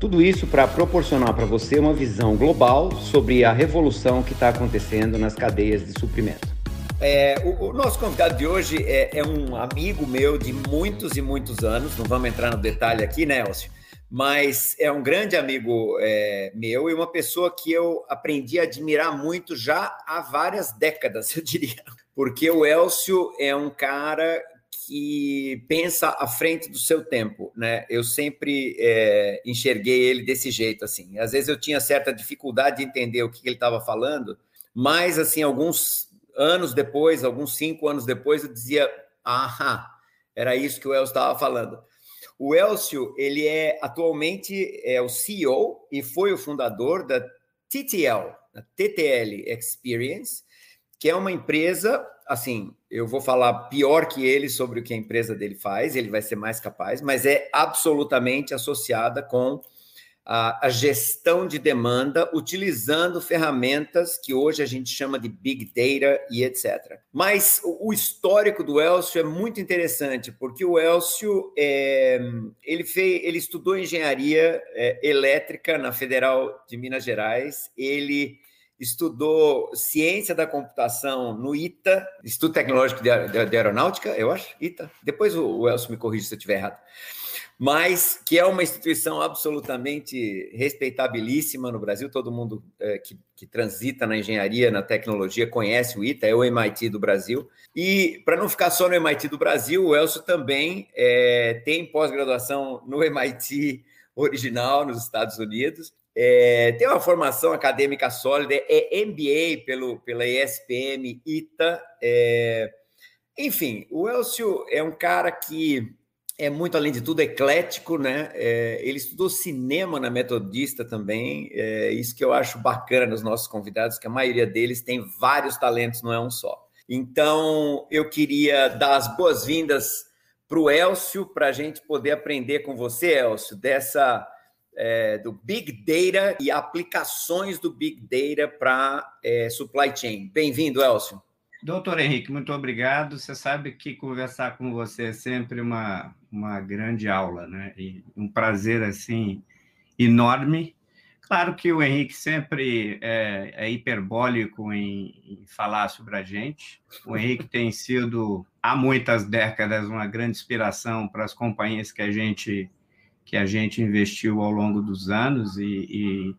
Tudo isso para proporcionar para você uma visão global sobre a revolução que está acontecendo nas cadeias de suprimento. É, o, o, nosso convidado de hoje é, é, um amigo meu de muitos e muitos anos, não vamos entrar no detalhe aqui, né, Elcio? Mas é um grande amigo é, meu e uma pessoa que eu aprendi a admirar muito já há várias décadas, eu diria. Porque o Elcio é um cara que pensa à frente do seu tempo, né? Eu sempre é, enxerguei ele desse jeito, assim. Às vezes eu tinha certa dificuldade de entender o que ele estava falando, mas, assim, alguns anos depois, alguns cinco anos depois, eu dizia, ah, era isso que o Elcio estava falando. O Elcio, ele é atualmente é o CEO e foi o fundador da TTL, a TTL Experience, que é uma empresa, assim, eu vou falar pior que ele sobre o que a empresa dele faz, ele vai ser mais capaz, mas é absolutamente associada com a, a, gestão de demanda, utilizando ferramentas que hoje a gente chama de Big Data e etc. Mas o, o histórico do Elcio é muito interessante, porque o Elcio é, ele, fez, ele estudou engenharia é, elétrica na Federal de Minas Gerais, ele estudou ciência da computação no ITA, Instituto Tecnológico de, Aeronáutica, eu acho, ITA. Depois o, o Elcio me corrige se eu estiver errado. Mas que é uma instituição absolutamente respeitabilíssima no Brasil, todo mundo é, que, que, transita na engenharia, na tecnologia, conhece o ITA, é o MIT do Brasil. E para não ficar só no MIT do Brasil, o Elcio também é, tem pós-graduação no MIT original, nos Estados Unidos, é, tem uma formação acadêmica sólida, é MBA pelo, pela ESPM, ITA. É, enfim, o Elcio é um cara que é muito, além de tudo, eclético, né? É, ele estudou cinema na Metodista também, é isso que eu acho bacana nos nossos convidados, que a maioria deles tem vários talentos, não é um só. Então, eu queria dar as boas-vindas para o Elcio, para a gente poder aprender com você, Elcio, dessa é, do Big Data e aplicações do Big Data para é, supply chain. Bem-vindo, Elcio. Doutor Henrique, muito obrigado. Você sabe que conversar com você é sempre uma, uma grande aula, né? E um prazer, assim, enorme. Claro que o Henrique sempre é, é hiperbólico em, em, falar sobre a gente. O Henrique tem sido, há muitas décadas, uma grande inspiração para as companhias que a gente que a gente investiu ao longo dos anos e, e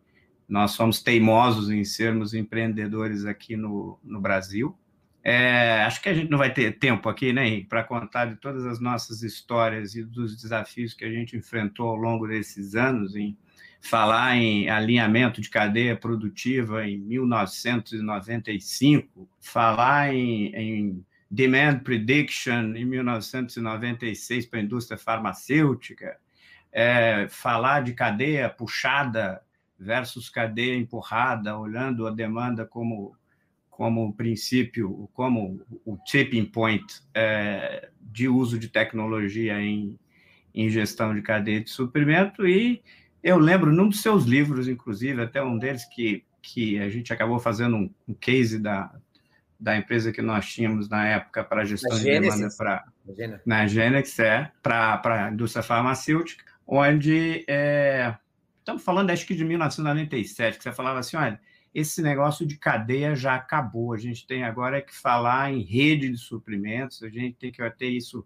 nós somos teimosos em sermos empreendedores aqui no, no Brasil. É, acho que a gente não vai ter tempo aqui, né, para contar de todas as nossas histórias e dos desafios que a gente enfrentou ao longo desses anos, em falar em alinhamento de cadeia produtiva em 1995, falar em, em demand prediction em 1996 para a indústria farmacêutica, é, falar de cadeia puxada versus cadeia empurrada, olhando a demanda como como princípio, como o tipping point é, de uso de tecnologia em, em gestão de cadeia de suprimento. E eu lembro, num dos seus livros, inclusive, até um deles que, que a gente acabou fazendo um, um case da, da empresa que nós tínhamos na época para gestão de demanda para na Genex, é, para a indústria farmacêutica onde é, estamos falando acho que de 1997, que você falava assim, olha, esse negócio de cadeia já acabou, a gente tem agora que falar em rede de suprimentos, a gente tem que ter isso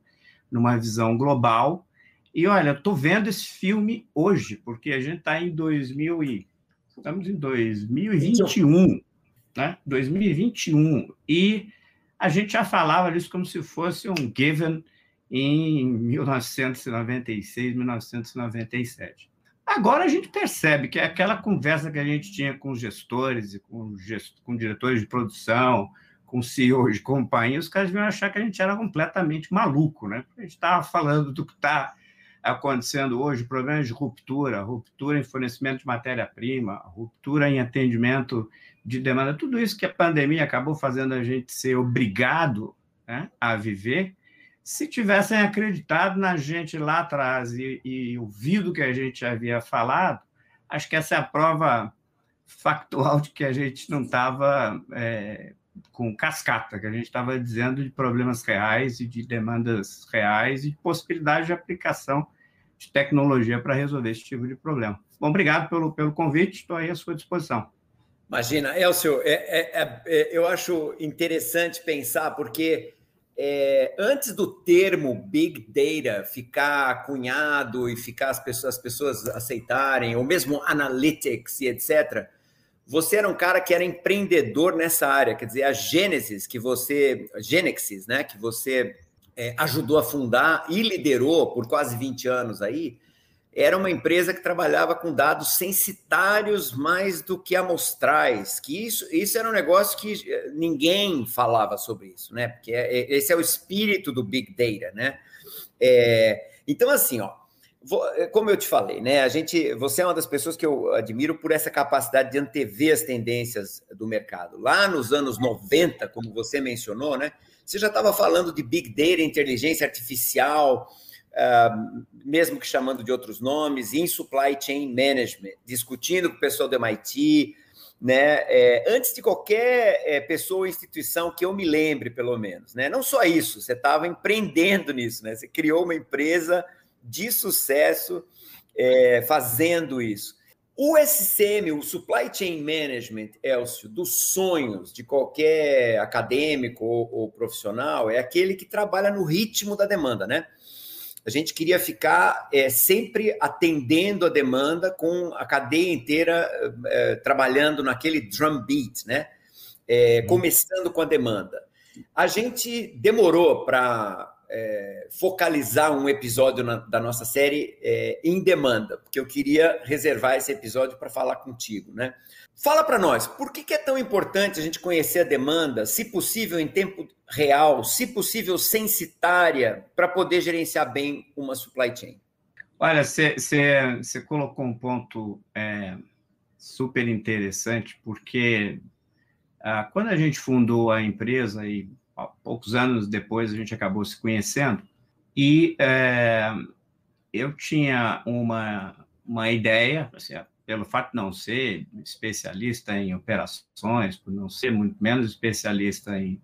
numa visão global. E olha, estou vendo esse filme hoje, porque a gente está em 2000 e estamos em 2021, né? 2021 e a gente já falava disso como se fosse um given em 1996, 1997. Agora a gente percebe que é aquela conversa que a gente tinha com gestores e com, com diretores de produção, com CEOs de companhia, os caras vinham achar que a gente era completamente maluco, né? A gente estava falando do que está acontecendo hoje, problemas de ruptura, ruptura em fornecimento de matéria-prima, ruptura em atendimento de demanda, tudo isso que a pandemia acabou fazendo a gente ser obrigado né, a viver, se tivessem acreditado na gente lá atrás e, e ouvido o que a gente havia falado, acho que essa é a prova factual de que a gente não estava é, com cascata, que a gente estava dizendo de problemas reais e de demandas reais e de possibilidade de aplicação de tecnologia para resolver esse tipo de problema. Bom, obrigado pelo, pelo convite, estou aí à sua disposição. Imagina, Elcio, é, é, é, é eu acho interessante pensar, porque é, antes do termo Big Data ficar cunhado e ficar as pessoas, as pessoas aceitarem, ou mesmo Analytics e etc., você era um cara que era empreendedor nessa área, quer dizer, a Gênesis que você, Genexis, né, que você é, ajudou a fundar e liderou por quase 20 anos aí, era uma empresa que trabalhava com dados censitários mais do que amostrais, que isso, isso era um negócio que eh, ninguém falava sobre isso, né? Porque é, é, esse é o espírito do Big Data, né? É, então, assim, ó, eh, como eu te falei, né? A gente, você é uma das pessoas que eu admiro por essa capacidade de antever as tendências do mercado. Lá nos anos 90, como você mencionou, né? Você já estava falando de Big Data, inteligência artificial, uh, mesmo que chamando de outros nomes, em supply chain management, discutindo com o pessoal do MIT, né? É, antes de qualquer é, pessoa ou instituição que eu me lembre, pelo menos, né? Não só isso, você estava empreendendo nisso, né? Você criou uma empresa de sucesso é, fazendo isso. O SCM, o Supply Chain Management, Elcio, dos sonhos de qualquer acadêmico ou, ou profissional, é aquele que trabalha no ritmo da demanda, né? A gente queria ficar é, sempre atendendo a demanda com a cadeia inteira é, trabalhando naquele drum beat, né? É, uhum. começando com a demanda. A gente demorou para é, focalizar um episódio na, da nossa série é, em demanda, porque eu queria reservar esse episódio para falar contigo, né? Fala para nós, por que, que, é tão importante a gente conhecer a demanda, se possível em tempo real, se possível censitária, para poder gerenciar bem uma supply chain? Olha, você colocou um ponto é, super interessante, porque ah, quando a gente fundou a empresa e poucos anos depois a gente acabou se conhecendo, e é, eu tinha uma, uma ideia, assim, pelo fato de não ser especialista em operações, por não ser muito menos especialista em,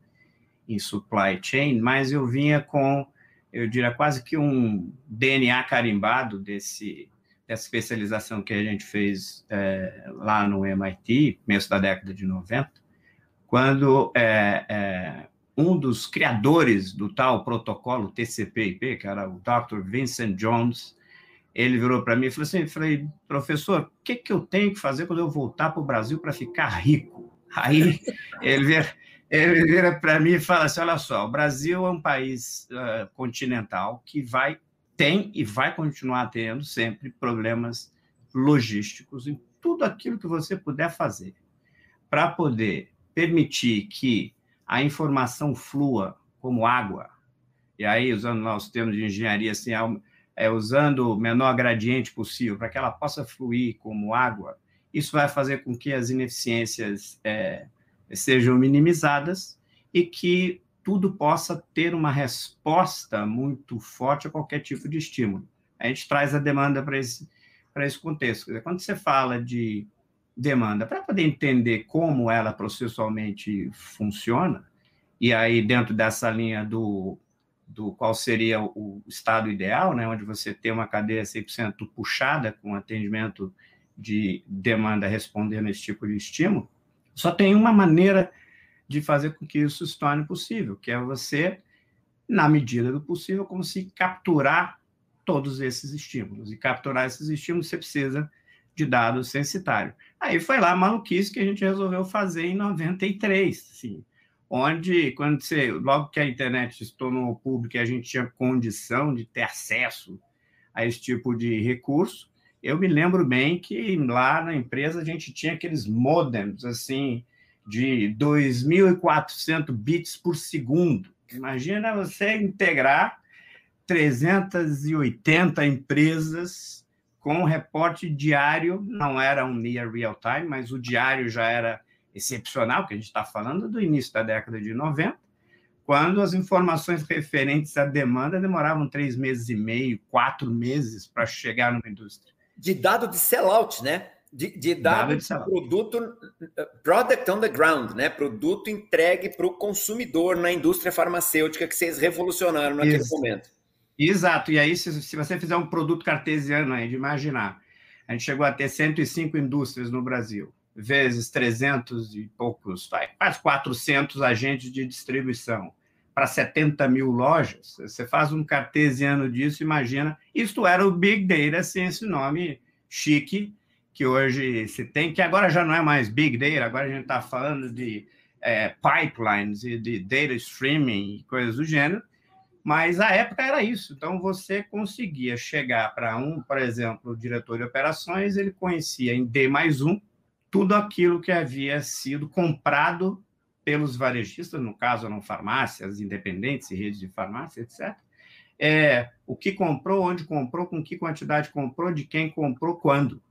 em supply chain, mas eu vinha com, eu diria, quase que um DNA carimbado desse, dessa especialização que a gente fez é, lá no MIT, começo da década de 90, quando é, é, um dos criadores do tal protocolo TCP/IP, que era o Dr. Vincent Jones, ele virou para mim e falou assim: falei, professor, o que, que eu tenho que fazer quando eu voltar para o Brasil para ficar rico? Aí ele vira, ele vira para mim e fala assim: olha só, o Brasil é um país uh, continental que vai, tem e vai continuar tendo sempre problemas logísticos em tudo aquilo que você puder fazer para poder permitir que a informação flua como água. E aí, usando lá os termos de engenharia, assim, é, usando o menor gradiente possível para que ela possa fluir como água, isso vai fazer com que as ineficiências é, sejam minimizadas e que tudo possa ter uma resposta muito forte a qualquer tipo de estímulo. A gente traz a demanda para esse, para esse contexto. Quando você fala de demanda, para poder entender como ela processualmente funciona, e aí dentro dessa linha do, do qual seria o estado ideal, né, onde você tem uma cadeia 100% puxada com atendimento de demanda respondendo a esse tipo de estímulo, só tem uma maneira de fazer com que isso se torne possível, que é você, na medida do possível, conseguir capturar todos esses estímulos. E capturar esses estímulos você precisa de dados censitários. Aí foi lá a maluquice que a gente resolveu fazer em 93, assim, onde, quando você, logo que a internet se tornou pública e a gente tinha condição de ter acesso a esse tipo de recurso, eu me lembro bem que lá na empresa a gente tinha aqueles modems, assim, de 2.400 bits por segundo. Imagina você integrar 380 empresas com reporte diário, não era um near real time, mas o diário já era excepcional, que a gente está falando do início da década de 90, quando as informações referentes à demanda demoravam três meses e meio, quatro meses para chegar numa indústria. De dado de sellout, né? De, de dado, dado de, de produto, product on the ground, né? Produto entregue para o consumidor na indústria farmacêutica que vocês revolucionaram naquele Isso. momento. Exato. E aí, se, se você fizer um produto cartesiano aí, de imaginar, a gente chegou a ter 105 indústrias no Brasil vezes 300 e poucos, quase 400 agentes de distribuição para 70 mil lojas, você faz um cartesiano disso, imagina. Isto era o Big Data, sem esse nome chique que hoje se tem, que agora já não é mais Big Data, agora a gente está falando de é, pipelines e de data streaming e coisas do gênero, mas a época era isso. Então você conseguia chegar para um, por exemplo, o diretor de operações, ele conhecia em D mais um tudo aquilo que havia sido comprado pelos varejistas, no caso eram farmácias independentes e redes de farmácia, etc. É, o que comprou, onde comprou, com que quantidade comprou, de quem comprou, quando.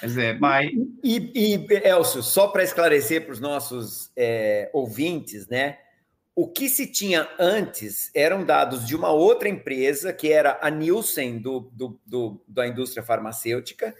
Quer dizer, vai... E, e Elcio, só para esclarecer para os nossos é, ouvintes, né? O que se tinha antes eram dados de uma outra empresa, que era a Nielsen, do, do, do da indústria farmacêutica,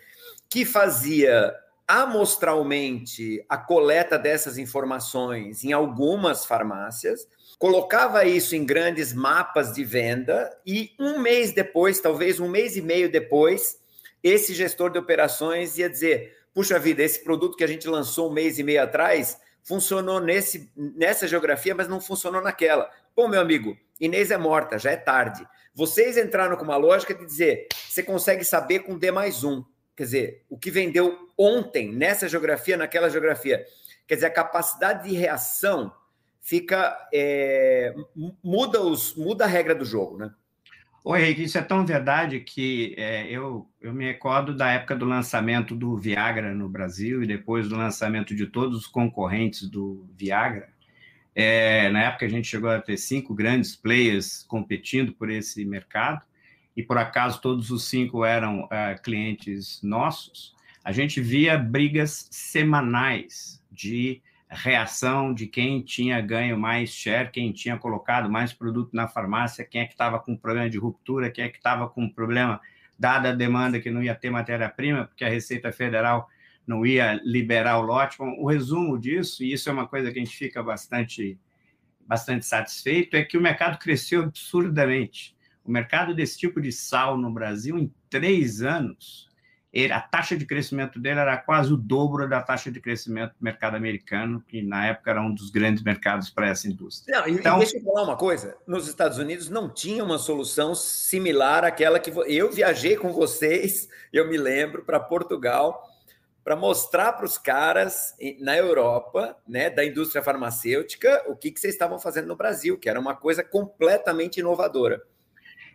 que fazia amostralmente a coleta dessas informações em algumas farmácias, colocava isso em grandes mapas de venda e um mês depois, talvez um mês e meio depois, esse gestor de operações ia dizer: puxa vida, esse produto que a gente lançou um mês e meio atrás funcionou nesse, nessa geografia, mas não funcionou naquela. Pô, meu amigo, Inês é morta, já é tarde. Vocês entraram com uma lógica de dizer: você consegue saber com D mais um. Quer dizer, o que vendeu ontem nessa geografia, naquela geografia. Quer dizer, a capacidade de reação fica. É, muda, os, muda a regra do jogo, né? Oi, Henrique, isso é tão verdade que é, eu, eu me recordo da época do lançamento do Viagra no Brasil e depois do lançamento de todos os concorrentes do Viagra. É, na época a gente chegou a ter cinco grandes players competindo por esse mercado e por acaso todos os cinco eram uh, clientes nossos, a gente via brigas semanais de reação de quem tinha ganho mais share, quem tinha colocado mais produto na farmácia, quem é que estava com problema de ruptura, quem é que estava com problema, dada a demanda que não ia ter matéria-prima, porque a Receita Federal não ia liberar o lote. Bom, o resumo disso, e isso é uma coisa que a gente fica bastante, bastante satisfeito, é que o mercado cresceu absurdamente. O mercado desse tipo de sal no Brasil, em três anos, ele, a taxa de crescimento dele era quase o dobro da taxa de crescimento do mercado americano, que na época era um dos grandes mercados para essa indústria. Não, então, deixa eu falar uma coisa: nos Estados Unidos não tinha uma solução similar àquela que eu viajei com vocês, eu me lembro, para Portugal, para mostrar para os caras na Europa, né, da indústria farmacêutica, o que, que vocês estavam fazendo no Brasil, que era uma coisa completamente inovadora.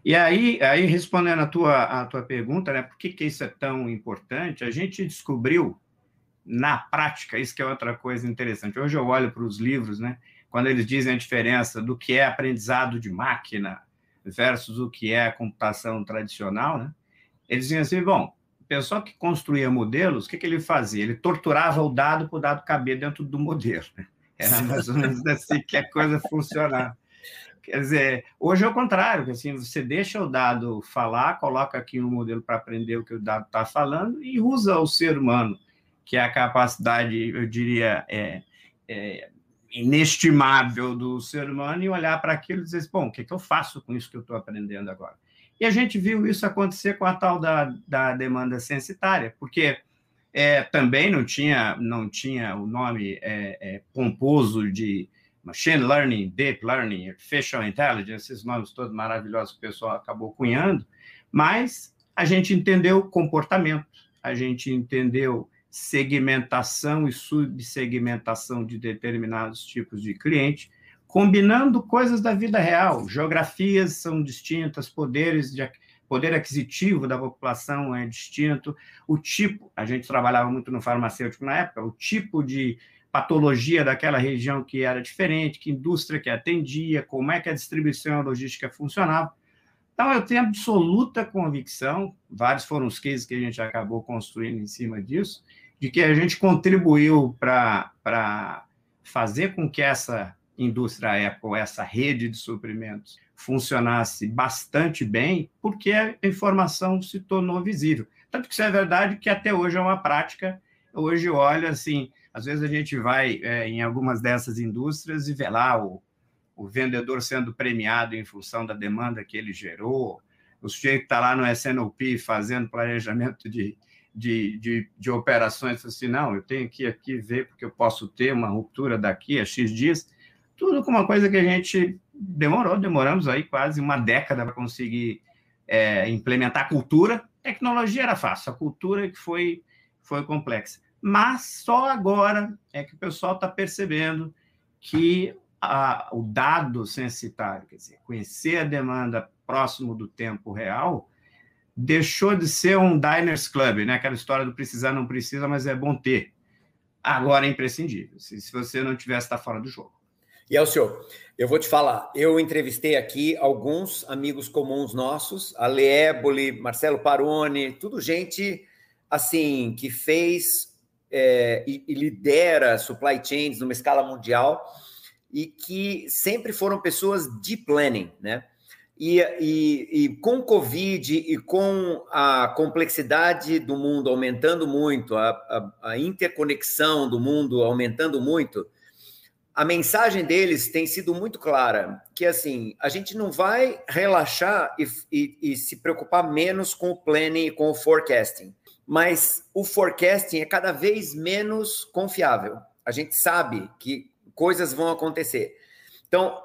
E aí, aí respondendo a tua, a tua pergunta, né, por que, que isso é tão importante, a gente descobriu na prática, isso que é outra coisa interessante. Hoje eu olho para os livros, né, quando eles dizem a diferença do que é aprendizado de máquina versus o que é a computação tradicional, né, eles dizem assim, bom, o pessoal que construía modelos, o que, que ele fazia? Ele torturava o dado para o dado caber dentro do modelo. Né? Era mais ou menos assim que a coisa funcionava. Quer dizer, hoje é o contrário, que assim, você deixa o dado falar, coloca aqui um modelo para aprender o que o dado está falando e usa o ser humano, que é a capacidade, eu diria, é, é inestimável do ser humano, e olhar para aquilo e dizer, bom, o que, que eu faço com isso que eu estou aprendendo agora? E a gente viu isso acontecer com a tal da, da demanda censitária, porque é, também não tinha, não tinha o nome é, é pomposo de machine learning, deep learning, artificial intelligence, esses nomes todos maravilhosos que o pessoal acabou cunhando, mas a gente entendeu comportamento, a gente entendeu segmentação e subsegmentação de determinados tipos de cliente, combinando coisas da vida real. Geografias são distintas, poderes de poder aquisitivo da população é distinto, o tipo, a gente trabalhava muito no farmacêutico na época, o tipo de patologia daquela região que era diferente, que indústria que atendia, como é que a distribuição e a logística funcionava. Então, eu tenho absoluta convicção, vários foram os cases que a gente acabou construindo em cima disso, de que a gente contribuiu para fazer com que essa indústria Apple, essa rede de suprimentos, funcionasse bastante bem, porque a informação se tornou visível. Tanto que isso é verdade que até hoje é uma prática. Hoje, olha, assim, às vezes a gente vai é, em algumas dessas indústrias e vê lá o, o vendedor sendo premiado em função da demanda que ele gerou, o sujeito está lá no SNOP fazendo planejamento de, de, de, de operações, assim, não, eu tenho que aqui ver porque eu posso ter uma ruptura daqui a X dias, tudo com uma coisa que a gente demorou, demoramos aí quase uma década para conseguir é, implementar a cultura. Tecnologia era fácil, a cultura que foi, foi complexa. Mas só agora é que o pessoal está percebendo que a, o dado censitário, quer dizer, conhecer a demanda próximo do tempo real, deixou de ser um diners club, né? Aquela história do precisar não precisa, mas é bom ter. Agora é imprescindível. Se, se você não tivesse, está fora do jogo. E o senhor, eu vou te falar, eu entrevistei aqui alguns amigos comuns nossos, Ale Éboli, Marcelo Paroni, tudo gente assim que fez é, e, e lidera supply chains numa escala mundial e que sempre foram pessoas de planning, né? E, e, e, com o Covid e com a complexidade do mundo aumentando muito, a, a, a, interconexão do mundo aumentando muito, a mensagem deles tem sido muito clara, que assim, a gente não vai relaxar e, e se preocupar menos com o planning e com o forecasting, mas o forecasting é cada vez menos confiável. A gente sabe que coisas vão acontecer. Então,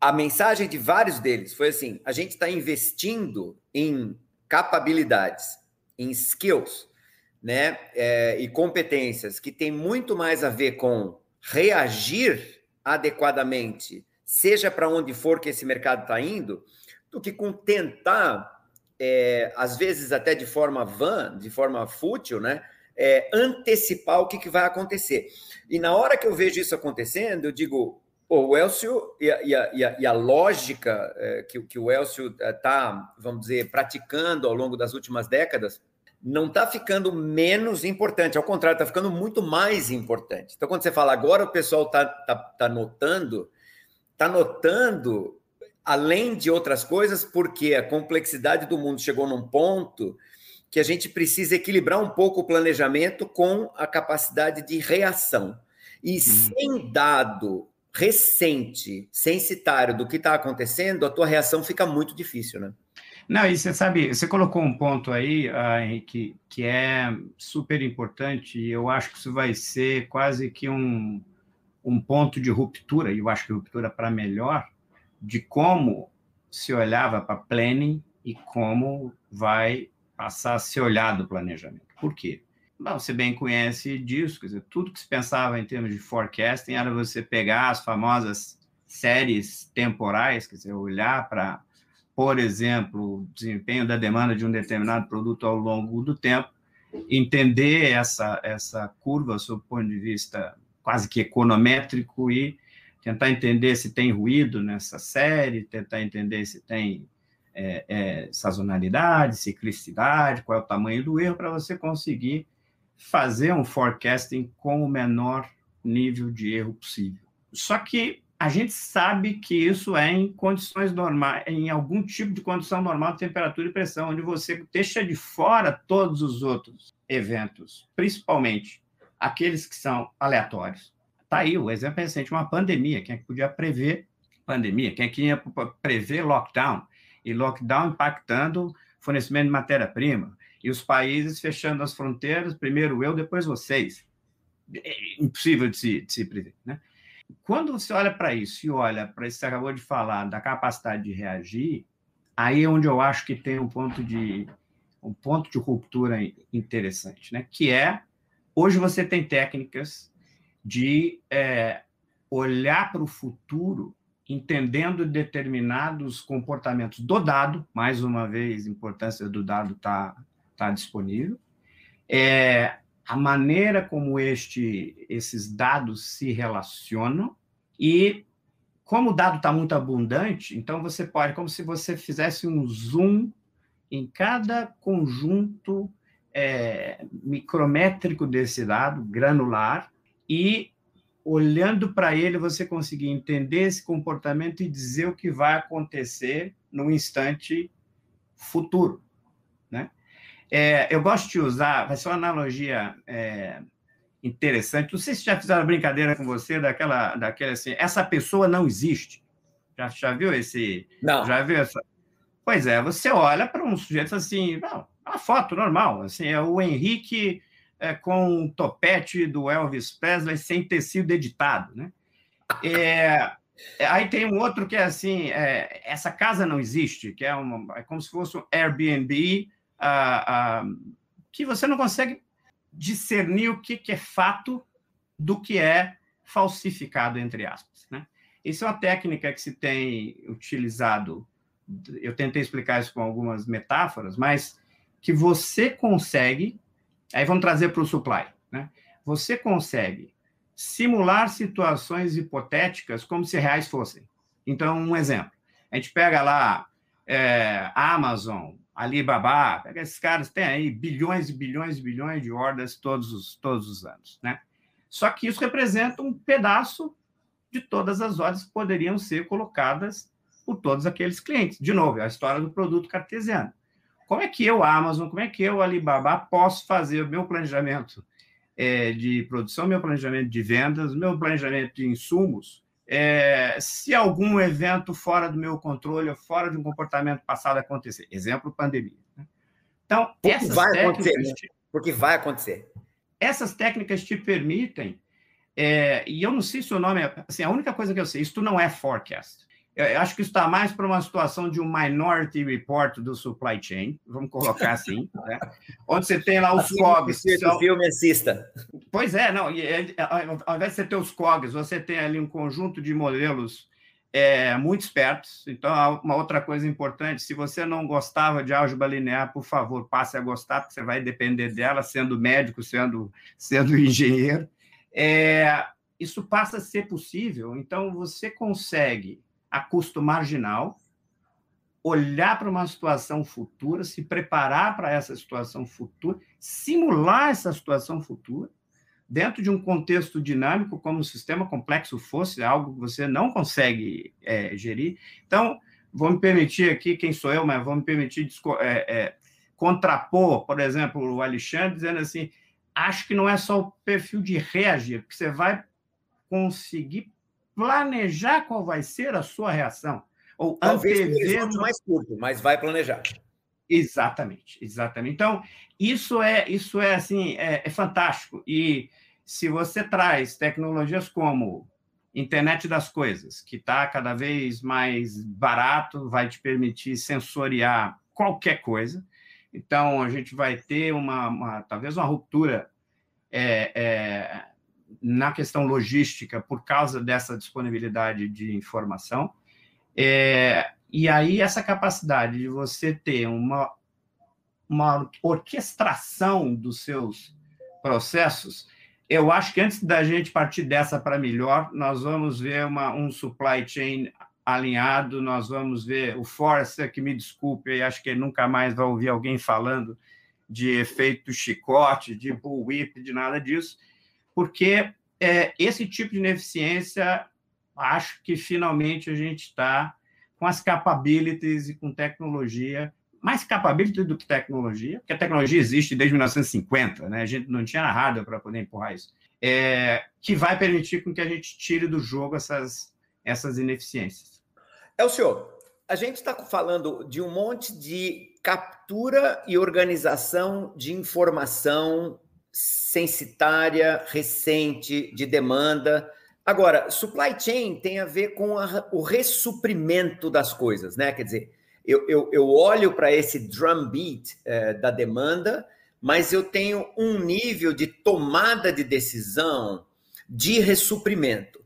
a mensagem de vários deles foi assim: a gente está investindo em capacidades, em skills, né, é, e competências que tem muito mais a ver com reagir adequadamente, seja para onde for que esse mercado está indo, do que com tentar, é, às vezes até de forma vã, de forma fútil, né, é, antecipar o que, que vai acontecer. E na hora que eu vejo isso acontecendo, eu digo, o Elcio e a, e a, e a lógica é, que, que o Elcio está, é, vamos dizer, praticando ao longo das últimas décadas, não está ficando menos importante, ao contrário, está ficando muito mais importante. Então, quando você fala agora, o pessoal está tá, tá notando, está notando, além de outras coisas, porque a complexidade do mundo chegou num ponto que a gente precisa equilibrar um pouco o planejamento com a capacidade de reação. E uhum. sem dado recente, censitário do que está acontecendo, a tua reação fica muito difícil, né? Não, e você sabe, você colocou um ponto aí, uh, Henrique, que é super importante, e eu acho que isso vai ser quase que um, um ponto de ruptura, e eu acho que ruptura para melhor, de como se olhava para planning e como vai passar a ser olhado o planejamento. Por quê? Bom, você bem conhece disso, quer dizer, tudo que se pensava em termos de forecasting era você pegar as famosas séries temporais, quer dizer, olhar para, por exemplo, o desempenho da demanda de um determinado produto ao longo do tempo, entender essa, essa curva sob o ponto de vista quase que econométrico e tentar entender se tem ruído nessa série, tentar entender se tem é, é, sazonalidade, ciclicidade, qual é o tamanho do erro, para você conseguir fazer um forecasting com o menor nível de erro possível. Só que a gente sabe que isso é em condições normais, em algum tipo de condição normal de temperatura e pressão, onde você deixa de fora todos os outros eventos, principalmente aqueles que são aleatórios. Está aí o exemplo recente, uma pandemia. Quem é que podia prever pandemia? Quem é que ia prever lockdown? e lockdown impactando fornecimento de matéria-prima, e os países fechando as fronteiras, primeiro eu, depois vocês. É impossível de se, de se prever. Né? Quando você olha para isso e olha para isso que você acabou de falar, da capacidade de reagir, aí é onde eu acho que tem um ponto de, um ponto de ruptura interessante, né? que é, hoje você tem técnicas de é, olhar para o futuro entendendo determinados comportamentos do dado, mais uma vez, a importância do dado está tá disponível, é, a maneira como este, esses dados se relacionam e como o dado está muito abundante, então você pode, como se você fizesse um zoom em cada conjunto é, micrométrico desse dado, granular, e olhando para ele, você conseguir entender esse comportamento e dizer o que vai acontecer no instante futuro. Né? É, eu gosto de usar, vai ser uma analogia é, interessante. Não sei se já fizeram brincadeira com você daquela, daquela assim, essa pessoa não existe. Já, já viu esse? Não. Já viu essa? Pois é, você olha para um sujeito assim, não, uma foto normal, assim, é o Henrique é, com o topete do Elvis Presley sem ter sido editado, né? É, aí tem um outro que é assim, é, essa casa não existe, que é, uma, é como se fosse um Airbnb, uh, uh, que você não consegue discernir o que, que é fato do que é falsificado, entre aspas, né? Isso é uma técnica que se tem utilizado, eu tentei explicar isso com algumas metáforas, mas que você consegue Aí vamos trazer para o supply. Né? Você consegue simular situações hipotéticas como se reais fossem. Então, um exemplo. A gente pega lá é, Amazon, Alibaba, pega esses caras, tem aí bilhões e bilhões e bilhões de ordens todos os, todos os anos. Né? Só que isso representa um pedaço de todas as ordens que poderiam ser colocadas por todos aqueles clientes. De novo, é a história do produto cartesiano. Como é que eu, Amazon, como é que eu, Alibaba, posso fazer o meu planejamento é, de produção, meu planejamento de vendas, meu planejamento de insumos, é, se algum evento fora do meu controle, fora de um comportamento passado acontecer? Exemplo, pandemia. Né? Então, Porque essas vai técnicas... Acontecer, né? Porque vai acontecer. Essas técnicas te permitem, é, e eu não sei se o nome é... Assim, a única coisa que eu sei, isso não é forecast. Eu acho que isso está mais para uma situação de um minority report do supply chain, vamos colocar assim, né? onde você tem lá os assim COGs. Que são... filme assista. Pois é, não, ao invés de você ter os COGs, você tem ali um conjunto de modelos é, muito espertos. Então, uma outra coisa importante, se você não gostava de álgebra linear, por favor, passe a gostar, porque você vai depender dela, sendo médico, sendo, sendo engenheiro. É, isso passa a ser possível, então você consegue a custo marginal, olhar para uma situação futura, se preparar para essa situação futura, simular essa situação futura, dentro de um contexto dinâmico, como o sistema complexo fosse, algo que você não consegue é, gerir. Então, vou me permitir aqui, quem sou eu, mas vou me permitir é, é, contrapor, por exemplo, o Alexandre, dizendo assim: acho que não é só o perfil de reagir, porque você vai conseguir planejar qual vai ser a sua reação. Ou Talvez antever... mais curto, mas vai planejar. Exatamente, exatamente. Então, isso é, isso é assim, é, é fantástico. E se você traz tecnologias como internet das coisas, que está cada vez mais barato, vai te permitir sensoriar qualquer coisa. Então, a gente vai ter uma, uma talvez uma ruptura é, é, na questão logística por causa dessa disponibilidade de informação. É, e aí, essa capacidade de você ter uma, uma orquestração dos seus processos, eu acho que antes da gente partir dessa para melhor, nós vamos ver uma, um supply chain alinhado, nós vamos ver o Forster, que me desculpe, acho que nunca mais vai ouvir alguém falando de efeito chicote, de bullwhip, de nada disso, porque é, esse tipo de ineficiência, acho que finalmente a gente está com as capabilities e com tecnologia, mais capability do que tecnologia, porque a tecnologia existe desde 1950, né? a gente não tinha hardware para poder empurrar isso, é, que vai permitir com que a gente tire do jogo essas, essas ineficiências. É o senhor. A gente está falando de um monte de captura e organização de informação censitária, recente, de demanda. Agora, supply chain tem a ver com a, o ressuprimento das coisas, né? Quer dizer, eu, eu, eu olho para esse drumbeat é, da demanda, mas eu tenho um nível de tomada de decisão de ressuprimento.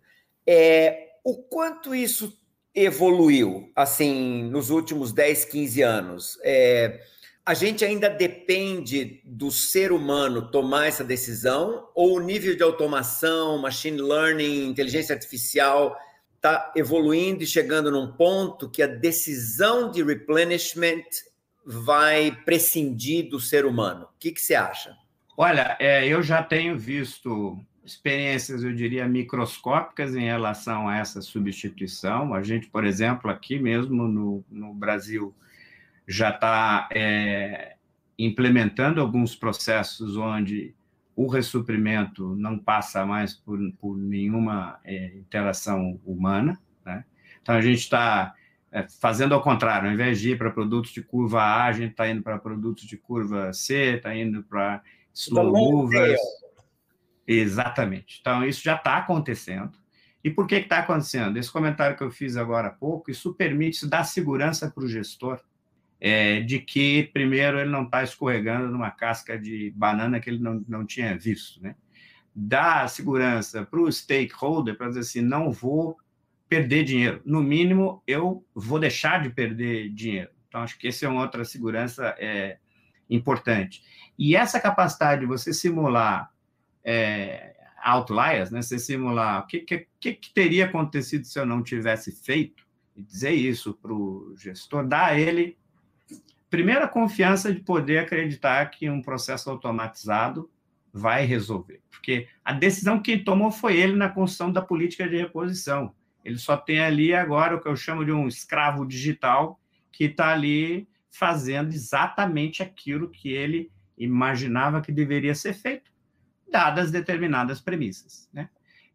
É, o quanto isso evoluiu, assim, nos últimos 10, 15 anos? É, a gente ainda depende do ser humano tomar essa decisão ou o nível de automação, machine learning, inteligência artificial está evoluindo e chegando num ponto que a decisão de replenishment vai prescindir do ser humano. O que, que você acha? Olha, é, eu já tenho visto experiências, eu diria, microscópicas em relação a essa substituição. A gente, por exemplo, aqui mesmo no, no Brasil, já está é, implementando alguns processos onde o ressuprimento não passa mais por, por nenhuma é, interação humana. Né? Então, a gente está é, fazendo ao contrário, ao invés de ir para produtos de curva A, a gente está indo para produtos de curva C, está indo para slow movers. Exatamente. Então, isso já está acontecendo. E por que está acontecendo? Esse comentário que eu fiz agora há pouco, isso permite, isso dá segurança para o gestor é, de que, primeiro, ele não está escorregando numa casca de banana que ele não, não tinha visto. Né? Dá segurança para o stakeholder para dizer assim: não vou perder dinheiro. No mínimo, eu vou deixar de perder dinheiro. Então, acho que essa é uma outra segurança é, importante. E essa capacidade de você simular é, outliers, né? você simular o que, que, que, teria acontecido se eu não tivesse feito, e dizer isso para o gestor, dá a ele, primeiro, a confiança de poder acreditar que um processo automatizado vai resolver. Porque a decisão que tomou foi ele na construção da política de reposição. Ele só tem ali agora o que eu chamo de um escravo digital que está ali fazendo exatamente aquilo que ele imaginava que deveria ser feito, dadas determinadas premissas. Né?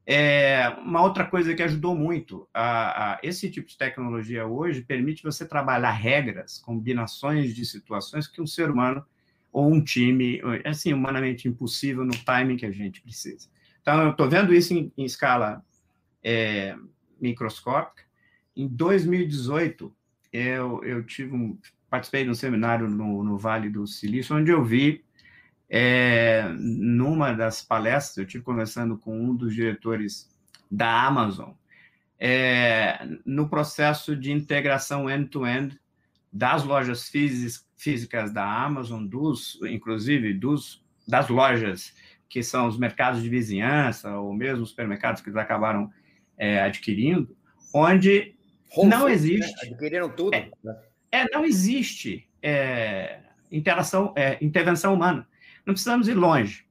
É, uma outra coisa que ajudou muito, a, a, esse tipo de tecnologia hoje permite você trabalhar regras, combinações de situações que um ser humano ou um time, assim, humanamente impossível no timing que a gente precisa. Então, eu estou vendo isso em, em escala é, microscópica. Em 2018, eu, eu tive um, participei de um seminário no, no Vale do Silício, onde eu vi, é, numa das palestras, eu tive conversando com um dos diretores da Amazon, é, no processo de integração end-to-end -end das lojas físicas da Amazon, dos, inclusive dos, das lojas que são os mercados de vizinhança, ou mesmo os supermercados que eles acabaram é, adquirindo, onde Home não food, existe. Né? Adquiriram tudo. É, né? é não existe é, interação, é, intervenção humana. Não precisamos ir longe.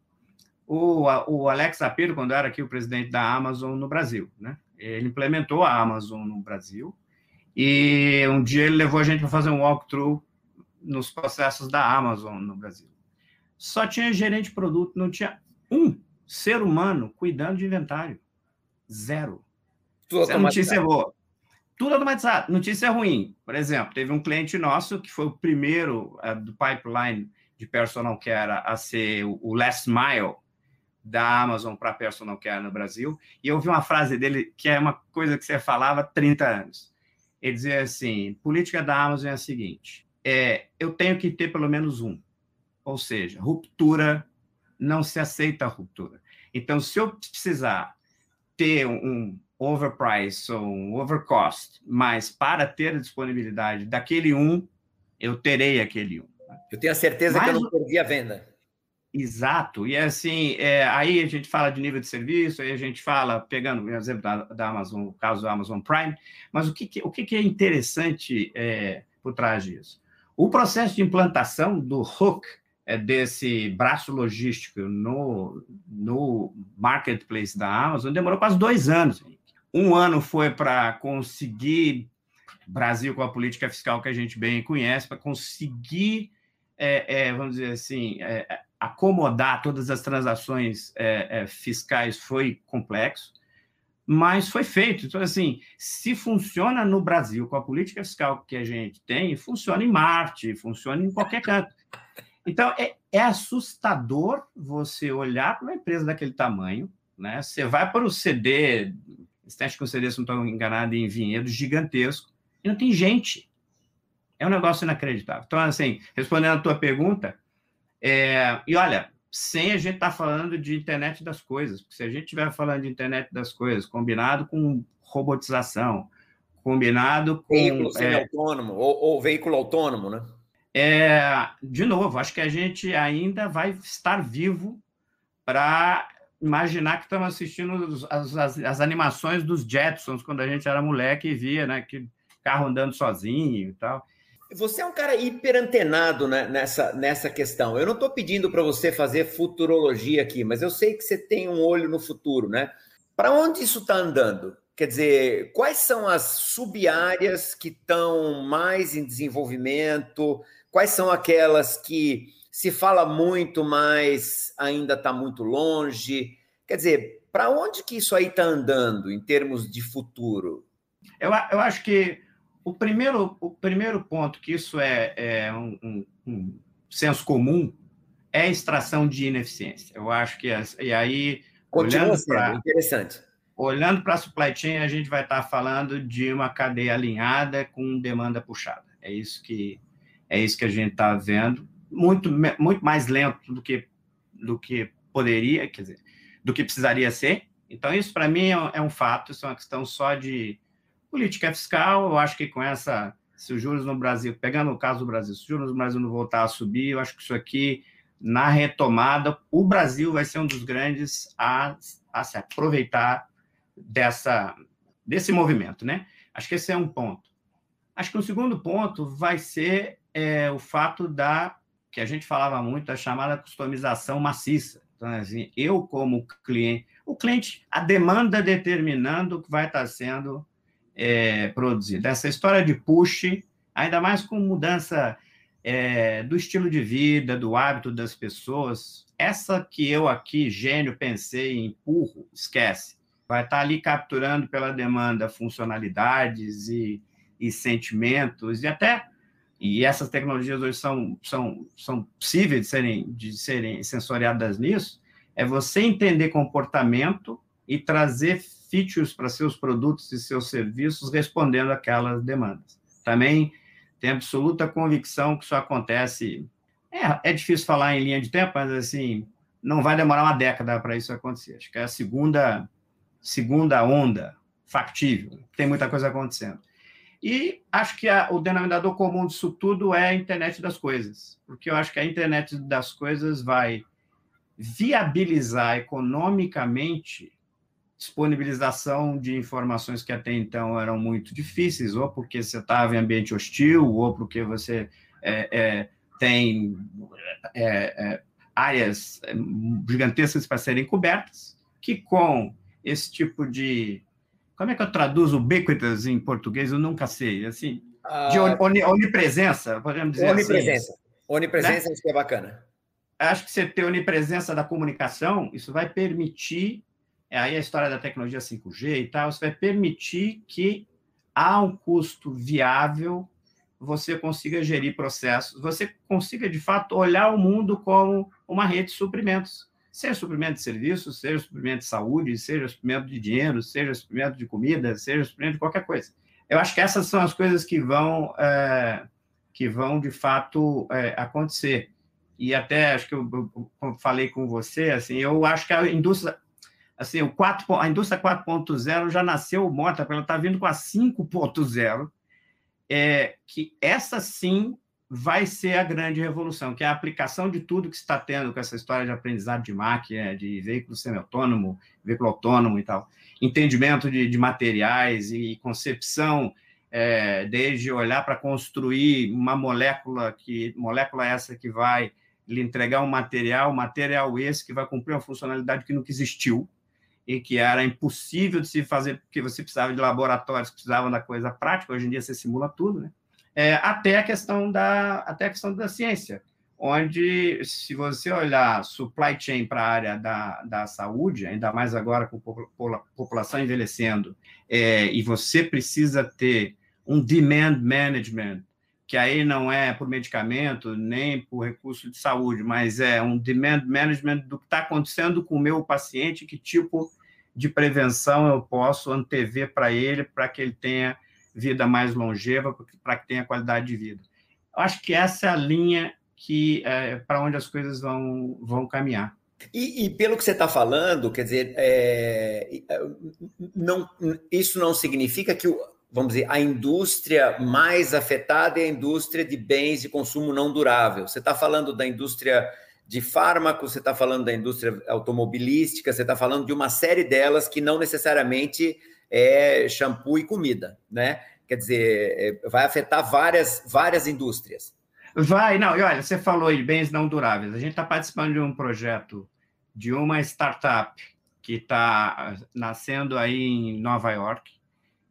O, o Alex Apiro, quando era aqui o presidente da Amazon no Brasil, né? ele implementou a Amazon no Brasil e um dia ele levou a gente para fazer um walkthrough nos processos da Amazon no Brasil. Só tinha gerente de produto, não tinha um ser humano cuidando de inventário. Zero. Tudo Essa notícia é boa. Tudo automatizado. Notícia ruim. Por exemplo, teve um cliente nosso que foi o primeiro uh, do pipeline de personal care a ser o last mile da Amazon para personal care no Brasil. E eu vi uma frase dele que é uma coisa que você falava há 30 anos. Ele dizia assim: política da Amazon é a seguinte: é, eu tenho que ter pelo menos um. Ou seja, ruptura, não se aceita a ruptura. Então, se eu precisar ter um, overprice ou um overcost, mas para ter a disponibilidade daquele um, eu terei aquele um. Eu tenho a certeza mas, que eu não perdi a venda. Exato, e assim, é, aí a gente fala de nível de serviço, aí a gente fala, pegando o exemplo da, da Amazon, o caso do Amazon Prime, mas o que, que o que, que é interessante é, por trás disso? O processo de implantação do hook é, desse braço logístico no, no marketplace da Amazon demorou quase dois anos. Um ano foi para conseguir, Brasil com a política fiscal que a gente bem conhece, para conseguir, é, é, vamos dizer assim, é, acomodar todas as transações é, é, fiscais foi complexo, mas foi feito. Então, assim, se funciona no Brasil com a política fiscal que a gente tem, funciona em Marte, funciona em qualquer canto. Então, é, é assustador você olhar para uma empresa daquele tamanho, né? Você vai para o CD teste com CD, se não estou enganado, em Vinhedo, gigantesco, e não tem gente. É um negócio inacreditável. Então, assim, respondendo a tua pergunta, é, e olha, sem a gente estar tá falando de internet das coisas, porque se a gente estiver falando de internet das coisas, combinado com robotização, combinado com. Veículo é, autônomo, ou, ou, veículo autônomo, né? É, de novo, acho que a gente ainda vai estar vivo para imaginar que estamos assistindo as, as, as, animações dos Jetsons quando a gente era moleque e via, né? Que carro andando sozinho e tal. Você é um cara hiper antenado né, nessa, nessa questão. Eu não estou pedindo para você fazer futurologia aqui, mas eu sei que você tem um olho no futuro, né? Para onde isso está andando? Quer dizer, quais são as sub-áreas que estão mais em desenvolvimento? Quais são aquelas que se fala muito, mas ainda está muito longe? Quer dizer, para onde que isso aí está andando em termos de futuro? Eu, eu acho que o primeiro, o primeiro ponto que isso é, é um, um, um, senso comum é a extração de ineficiência. Eu acho que as, e aí Continua olhando para interessante. Olhando para a supply chain, a gente vai estar tá falando de uma cadeia alinhada com demanda puxada. É isso que é isso que a gente está vendo, muito muito mais lento do que do que poderia, quer dizer, do que precisaria ser. Então isso para mim é, é um fato, isso é uma questão só de Política fiscal, eu acho que com essa, se os juros no Brasil, pegando o caso do Brasil, se os juros no Brasil não voltar a subir, eu acho que isso aqui, na retomada, o Brasil vai ser um dos grandes a, a se aproveitar dessa, desse movimento, né? Acho que esse é um ponto. Acho que o segundo ponto vai ser é, o fato da, que a gente falava muito, a chamada customização maciça. Então, assim, eu como cliente, o cliente, a demanda determinando o que vai estar sendo é, produzida. Essa história de push, ainda mais com mudança é, do estilo de vida, do hábito das pessoas, essa que eu aqui, gênio, pensei em empurro, esquece. Vai estar ali capturando pela demanda funcionalidades e, e sentimentos e até e essas tecnologias hoje são, são, são possíveis de serem, de serem sensoriadas nisso, é você entender comportamento e trazer features para seus produtos e seus serviços respondendo aquelas demandas. Também tenho absoluta convicção que isso acontece. É, é difícil falar em linha de tempo, mas assim, não vai demorar uma década para isso acontecer. Acho que é a segunda, segunda onda factível. Tem muita coisa acontecendo. E acho que a, o denominador comum disso tudo é a internet das coisas, porque eu acho que a internet das coisas vai viabilizar economicamente disponibilização de informações que até então eram muito difíceis, ou porque você estava em ambiente hostil, ou porque você é, é, tem é, é áreas é, gigantescas para serem cobertas, que com esse tipo de. Como é que eu traduzo ubiquitous em português? Eu nunca sei. Assim, de ah, onipresença, podemos dizer onipresença. assim. Onipresença, né? isso que é bacana. Acho que você ter onipresença da comunicação, isso vai permitir é aí a história da tecnologia 5G e tal, isso vai permitir que a um custo viável você consiga gerir processos, você consiga de fato olhar o mundo como uma rede de suprimentos, seja suprimento de serviços, seja suprimento de saúde, seja suprimento de dinheiro, seja suprimento de comida, seja suprimento de qualquer coisa. Eu acho que essas são as coisas que vão é, que vão de fato é, acontecer. E até acho que eu, eu, falei com você, assim, eu acho que a indústria assim, o 4, a indústria 4.0 já nasceu morta, ela está vindo com a 5.0, é, que essa sim vai ser a grande revolução, que é a aplicação de tudo que está tendo com essa história de aprendizado de máquina, de veículo semi-autônomo, veículo autônomo e tal, entendimento de, de materiais e concepção, é, desde olhar para construir uma molécula, que molécula essa que vai lhe entregar um material, material esse que vai cumprir uma funcionalidade que nunca existiu, e que era impossível de se fazer, porque você precisava de laboratórios que precisavam da coisa prática, hoje em dia você simula tudo, né? É, até, a questão da, até a questão da ciência, onde, se você olhar supply chain para a área da, da saúde, ainda mais agora com a população envelhecendo, é, e você precisa ter um demand management, que aí não é por medicamento, nem por recurso de saúde, mas é um demand management do que está acontecendo com o meu paciente, que tipo de prevenção eu posso antever para ele, para que ele tenha vida mais longeva, para que tenha qualidade de vida. Eu acho que essa é a linha que é, para onde as coisas vão, vão caminhar. E, e, pelo que você está falando, quer dizer, é, não, isso não significa que o, vamos dizer, a indústria mais afetada é a indústria de bens de consumo não durável. Você está falando da indústria de fármaco, você está falando da indústria automobilística, você está falando de uma série delas que não necessariamente é shampoo e comida, né? Quer dizer, é, vai afetar várias, várias indústrias. Vai, não, e olha, você falou em bens não duráveis. A gente está participando de um projeto de uma startup que está nascendo aí em Nova York.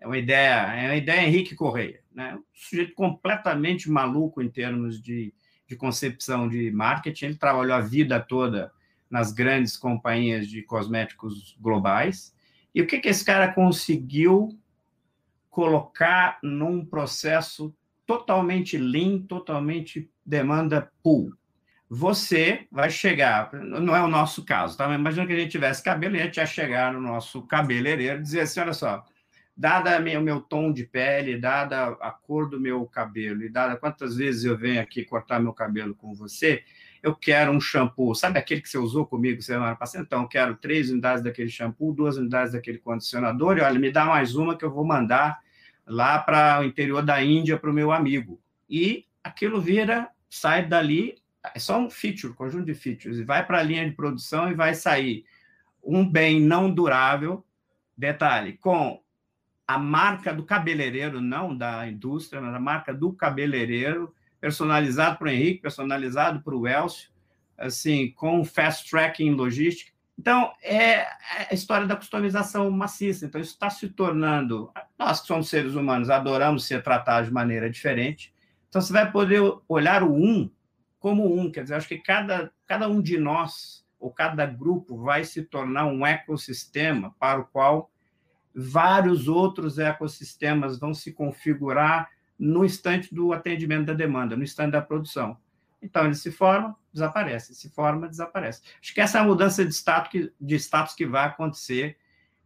É uma ideia, é uma ideia Henrique Correia, né? Um sujeito completamente maluco em termos de, de concepção de marketing. Ele trabalhou a vida toda nas grandes companhias de cosméticos globais. E o que, que esse cara conseguiu colocar num processo totalmente lean, totalmente demanda pool? você vai chegar, não é o nosso caso, tá? Imagina que a gente tivesse cabelo e a gente ia chegar no nosso cabeleireiro e dizer assim: olha só, dada o meu tom de pele, dada a cor do meu cabelo e dada quantas vezes eu venho aqui cortar meu cabelo com você, eu quero um shampoo, sabe aquele que você usou comigo semana passada? Então, eu quero três unidades daquele shampoo, duas unidades daquele condicionador, e olha, me dá mais uma que eu vou mandar lá para o interior da Índia para o meu amigo. E aquilo vira, sai dali é só um feature, conjunto de features, e vai para a linha de produção e vai sair um bem não durável, detalhe, com a marca do cabeleireiro, não da indústria, mas a marca do cabeleireiro, personalizado para o Henrique, personalizado para o Elcio, assim, com fast tracking logística. Então, é a história da customização maciça. Então, isso está se tornando. Nós que somos seres humanos, adoramos ser tratados de maneira diferente. Então, você vai poder olhar o um como um. Quer dizer, acho que cada, cada um de nós, ou cada grupo, vai se tornar um ecossistema para o qual vários outros ecossistemas vão se configurar no instante do atendimento da demanda, no instante da produção. Então, ele se forma, desaparece, se forma, desaparece. Acho que essa é a mudança de status que, de status que vai acontecer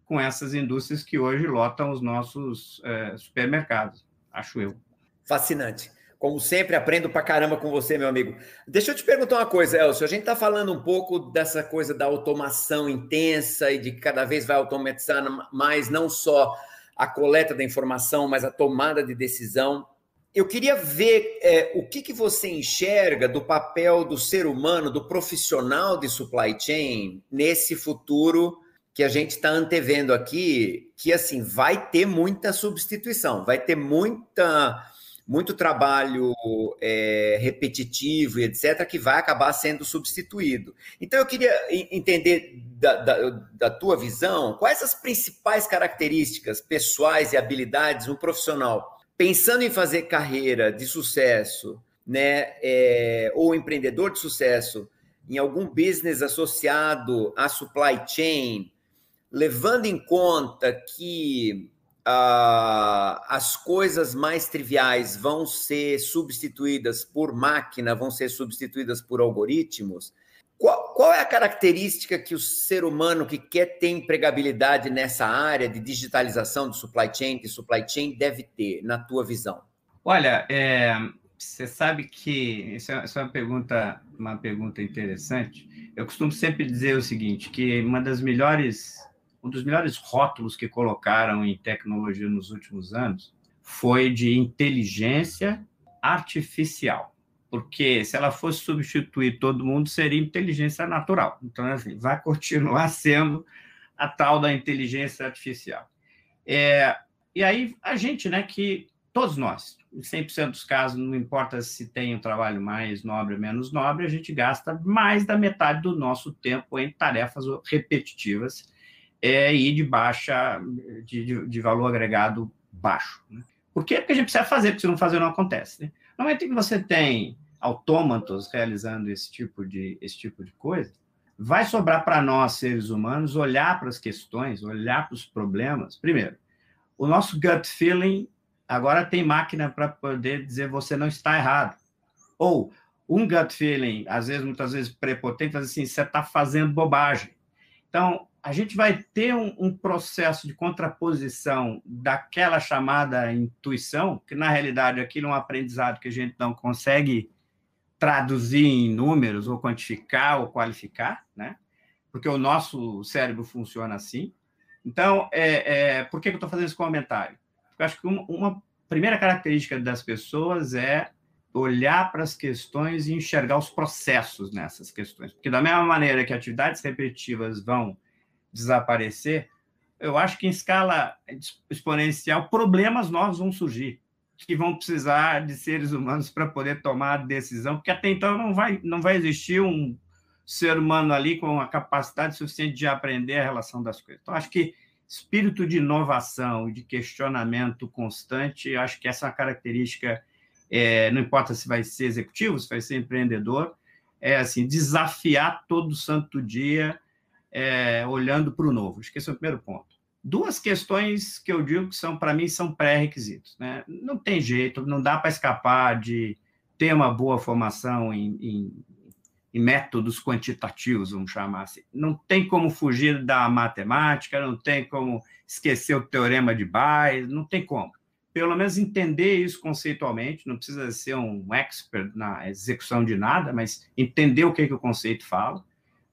com essas indústrias que hoje lotam os nossos é, supermercados, acho eu. Fascinante. Como sempre, aprendo pra caramba com você, meu amigo. Deixa eu te perguntar uma coisa, Elcio. A gente está falando um pouco dessa coisa da automação intensa e de que cada vez vai automatizar mais não só a coleta da informação, mas a tomada de decisão. Eu queria ver é, o que, que você enxerga do papel do ser humano, do profissional de supply chain, nesse futuro que a gente está antevendo aqui, que assim vai ter muita substituição, vai ter muita muito trabalho é, repetitivo e etc., que vai acabar sendo substituído. Então, eu queria entender da, da, da, tua visão quais as principais características pessoais e habilidades um profissional pensando em fazer carreira de sucesso, né, é, ou empreendedor de sucesso em algum business associado à supply chain, levando em conta que uh, as coisas mais triviais vão ser substituídas por máquina, vão ser substituídas por algoritmos, qual, qual, é a característica que o ser humano que quer ter empregabilidade nessa área de digitalização do supply chain, de supply chain, deve ter, na tua visão? Olha, é, você sabe que isso é, isso é uma pergunta, uma pergunta interessante. Eu costumo sempre dizer o seguinte, que uma das melhores um dos melhores rótulos que colocaram em tecnologia nos últimos anos foi de inteligência artificial. Porque se ela fosse substituir todo mundo, seria inteligência natural. Então, assim, vai continuar sendo a tal da inteligência artificial. É, e aí, a gente, né, que todos nós, em 100% dos casos, não importa se tem um trabalho mais nobre ou menos nobre, a gente gasta mais da metade do nosso tempo em tarefas repetitivas é, e de baixa, de, de, de valor agregado baixo. Né? Por quê? Porque a gente precisa fazer, porque se não fazer não acontece. Né? No momento em que você tem autômatos realizando esse tipo de, esse tipo de coisa, vai sobrar para nós, seres humanos, olhar para as questões, olhar para os problemas. Primeiro, o nosso gut feeling agora tem máquina para poder dizer você não está errado. Ou um gut feeling, às vezes, muitas vezes prepotente, assim, você está fazendo bobagem. Então, a gente vai ter um, um, processo de contraposição daquela chamada intuição, que na realidade aquilo é um aprendizado que a gente não consegue traduzir em números, ou quantificar, ou qualificar, né? Porque o nosso cérebro funciona assim. Então, é, é por que eu estou fazendo esse comentário? Porque eu acho que uma, uma primeira característica das pessoas é olhar para as questões e enxergar os processos nessas questões. Porque, da mesma maneira que atividades repetitivas vão desaparecer, eu acho que em escala exponencial, problemas novos vão surgir, que vão precisar de seres humanos para poder tomar decisão, porque até então não vai, não vai existir um ser humano ali com a capacidade suficiente de aprender a relação das coisas. Então, acho que espírito de inovação de questionamento constante, acho que essa é característica, é, não importa se vai ser executivo, se vai ser empreendedor, é assim, desafiar todo santo dia, é, olhando para o novo. Esse é o primeiro ponto. Duas questões que eu digo que são, para mim, são pré-requisitos. Né? Não tem jeito, não dá para escapar de ter uma boa formação em, em e métodos quantitativos, vamos chamar assim. Não tem como fugir da matemática, não tem como esquecer o teorema de Bayes, não tem como. Pelo menos entender isso conceitualmente, não precisa ser um expert na execução de nada, mas entender o que, que o conceito fala.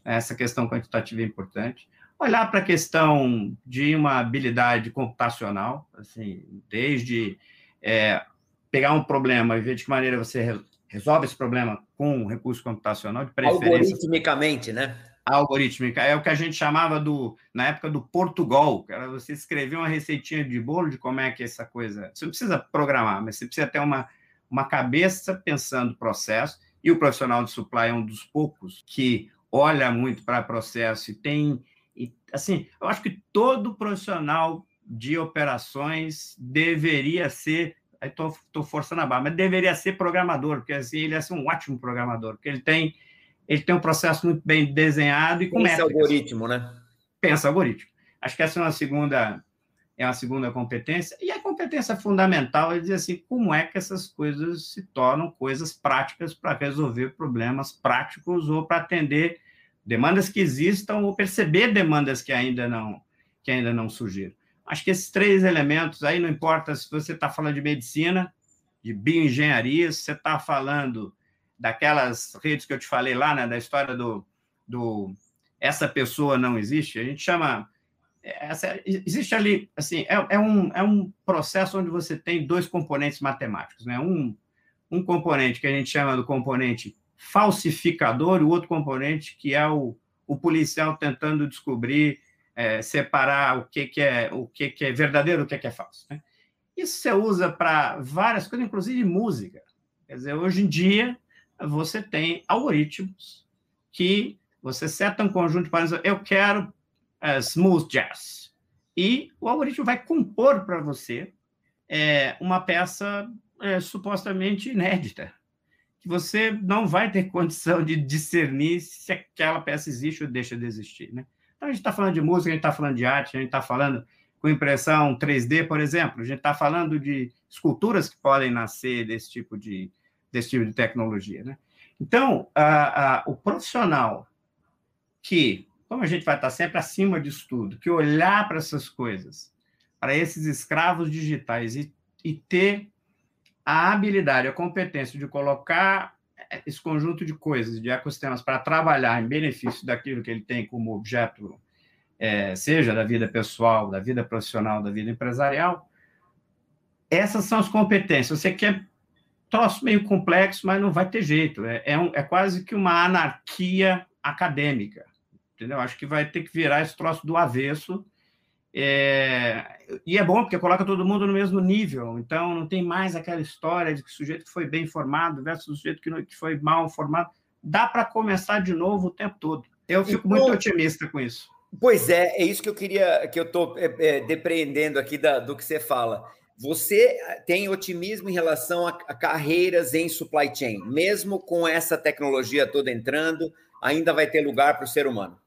Essa questão quantitativa é importante. Olhar para a questão de uma habilidade computacional, assim, desde é, pegar um problema e ver de que maneira você resolve esse problema com recurso computacional de preferência. Algoritmicamente, né? Algorítmica. É o que a gente chamava do, na época do Portugal, que era você escrever uma receitinha de bolo de como é que essa coisa. Você não precisa programar, mas você precisa ter uma, uma cabeça pensando o processo. E o profissional de supply é um dos poucos que olha muito para processo e tem. E, assim, eu acho que todo profissional de operações deveria ser aí estou forçando a barra, mas deveria ser programador, porque assim, ele ia ser um ótimo programador, porque ele tem, ele tem um processo muito bem desenhado e com Pensa métricas. algoritmo, né? Pensa algoritmo. Acho que essa é uma segunda é uma segunda competência, e a competência fundamental é dizer assim, como é que essas coisas se tornam coisas práticas para resolver problemas práticos ou para atender demandas que existam ou perceber demandas que ainda não que ainda não surgiram. Acho que esses três elementos aí, não importa se você está falando de medicina, de bioengenharia, se você está falando daquelas redes que eu te falei lá, né, da história do, do essa pessoa não existe, a gente chama. Essa, existe ali, assim, é, é, um, é um processo onde você tem dois componentes matemáticos, né? Um, um componente que a gente chama do componente falsificador o outro componente que é o, o policial tentando descobrir é, separar o que, que é o que, que é verdadeiro, o que, que é falso. Né? Isso você usa para várias coisas, inclusive música. Quer dizer, hoje em dia você tem algoritmos que você seta um conjunto de parâmetros. Eu quero uh, smooth jazz e o algoritmo vai compor para você é, uma peça é, supostamente inédita que você não vai ter condição de discernir se aquela peça existe ou deixa de existir, né? Então, a gente está falando de música, a gente está falando de arte, a gente está falando com impressão 3D, por exemplo, a gente está falando de esculturas que podem nascer desse tipo de, desse tipo de tecnologia. Né? Então, a, a, o profissional que, como a gente vai estar sempre acima disso tudo, que olhar para essas coisas, para esses escravos digitais e, e ter a habilidade, a competência de colocar esse conjunto de coisas, de ecossistemas, para trabalhar em benefício daquilo que ele tem como objeto, é, seja da vida pessoal, da vida profissional, da vida empresarial, essas são as competências. Você quer troço meio complexo, mas não vai ter jeito. É, é, um, é quase que uma anarquia acadêmica, entendeu? Acho que vai ter que virar esse troço do avesso é, e é bom porque coloca todo mundo no mesmo nível, então não tem mais aquela história de que o sujeito que foi bem formado versus o sujeito que, não, que foi mal formado. Dá para começar de novo o tempo todo. Eu fico então, muito otimista com isso. Pois é, é isso que eu queria, que eu estou é, é, depreendendo aqui da, do que você fala. Você tem otimismo em relação a, a carreiras em supply chain, mesmo com essa tecnologia toda entrando, ainda vai ter lugar para o ser humano?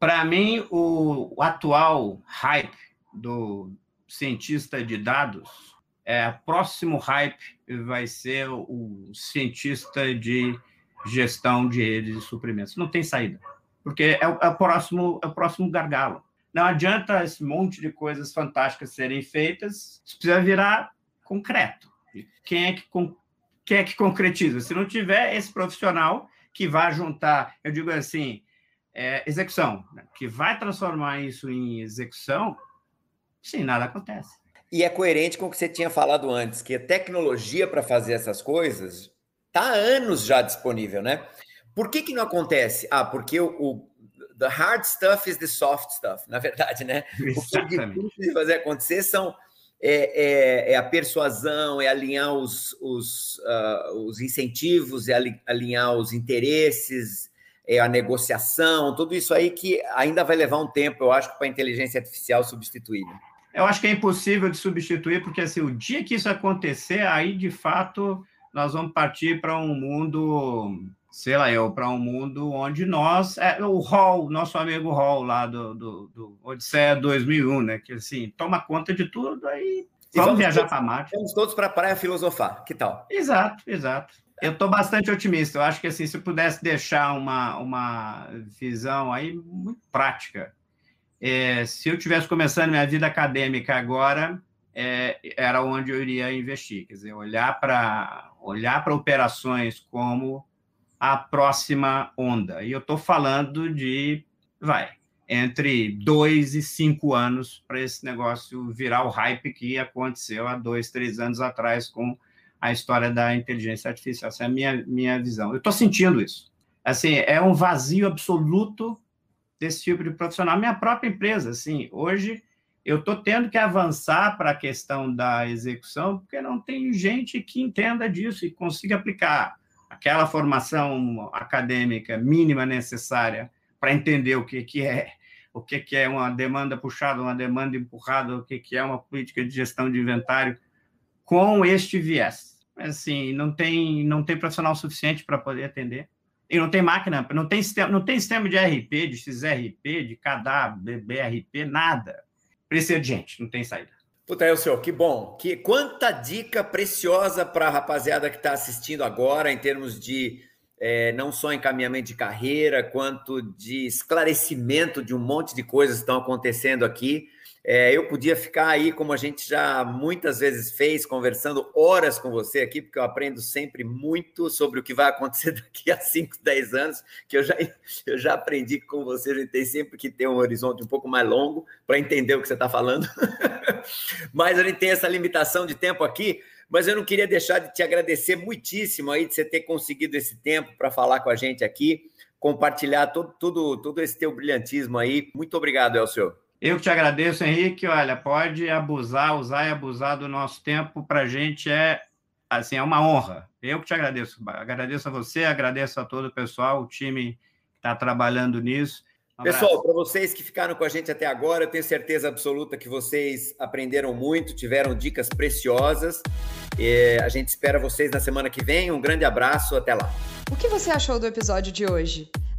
Para mim, o, o, atual hype do cientista de dados, é o próximo hype vai ser o cientista de gestão de redes de suprimentos. Não tem saída, porque é o, é o próximo, é o próximo gargalo. Não adianta esse monte de coisas fantásticas serem feitas, isso precisa virar concreto. Quem é que, quem é que concretiza? Se não tiver esse profissional que vai juntar, eu digo assim, é, execução, né? que vai transformar isso em execução, sim, nada acontece. E é coerente com o que você tinha falado antes, que a tecnologia para fazer essas coisas Está há anos já disponível, né? Por que, que não acontece? Ah, porque o, o the hard stuff is the soft stuff, na verdade, né? Exatamente. O que é difícil de fazer acontecer são é, é, é, a persuasão, é alinhar os, os, uh, os incentivos, é alinhar os interesses, é a negociação, tudo isso aí que ainda vai levar um tempo, eu acho, para a inteligência artificial substituir. Né? Eu acho que é impossível de substituir, porque assim, o dia que isso acontecer, aí de fato nós vamos partir para um mundo sei lá eu, para um mundo onde nós, é, o Hall, nosso amigo Hall lá do, do, do Odisseia 2001, né, que assim, toma conta de tudo, aí vamos, vamos viajar para Marte. Vamos todos para a praia filosofar, que tal? Exato, exato. Eu estou bastante otimista, eu acho que assim, se pudesse deixar uma, uma visão aí muito prática, é, se eu tivesse começando minha vida acadêmica agora, é, era onde eu iria investir, quer dizer, olhar para olhar para operações como a próxima onda. E eu estou falando de, vai, entre dois e cinco anos para esse negócio virar o hype que aconteceu há dois, três anos atrás com a história da inteligência artificial. Essa é a minha, minha visão. Eu estou sentindo isso. Assim, é um vazio absoluto desse tipo de profissional. Minha própria empresa, assim, hoje eu estou tendo que avançar para a questão da execução, porque não tem gente que entenda disso e consiga aplicar aquela formação acadêmica mínima necessária para entender o que, que é o que, que é uma demanda puxada, uma demanda empurrada, o que, que é uma política de gestão de inventário com este viés. Assim, não tem, não tem profissional suficiente para poder atender. E não tem máquina, não tem sistema, não tem sistema de RP, de XRP, de CADA, BRP, nada. Precisa de gente, não tem saída. Puta, é o senhor, que bom. Que quanta dica preciosa para a rapaziada que está assistindo agora, em termos de é, não só encaminhamento de carreira, quanto de esclarecimento de um monte de coisas que estão acontecendo aqui. É, eu podia ficar aí, como a gente já muitas vezes fez, conversando horas com você aqui, porque eu aprendo sempre muito sobre o que vai acontecer daqui a 5, 10 anos, que eu já, eu já aprendi com você, a gente tem sempre que ter um horizonte um pouco mais longo para entender o que você está falando. mas a gente tem essa limitação de tempo aqui, mas eu não queria deixar de te agradecer muitíssimo aí de você ter conseguido esse tempo para falar com a gente aqui, compartilhar todo, tudo, todo esse teu brilhantismo aí. Muito obrigado, Elcio. Eu que te agradeço, Henrique. Olha, pode abusar, usar e abusar do nosso tempo. Para a gente é assim é uma honra. Eu que te agradeço. Agradeço a você, agradeço a todo o pessoal, o time que está trabalhando nisso. Um Pessoal, para vocês que ficaram com a gente até agora, eu tenho certeza absoluta que vocês aprenderam muito, tiveram dicas preciosas. E a gente espera vocês na semana que vem. Um grande abraço, até lá. O que você achou do episódio de hoje?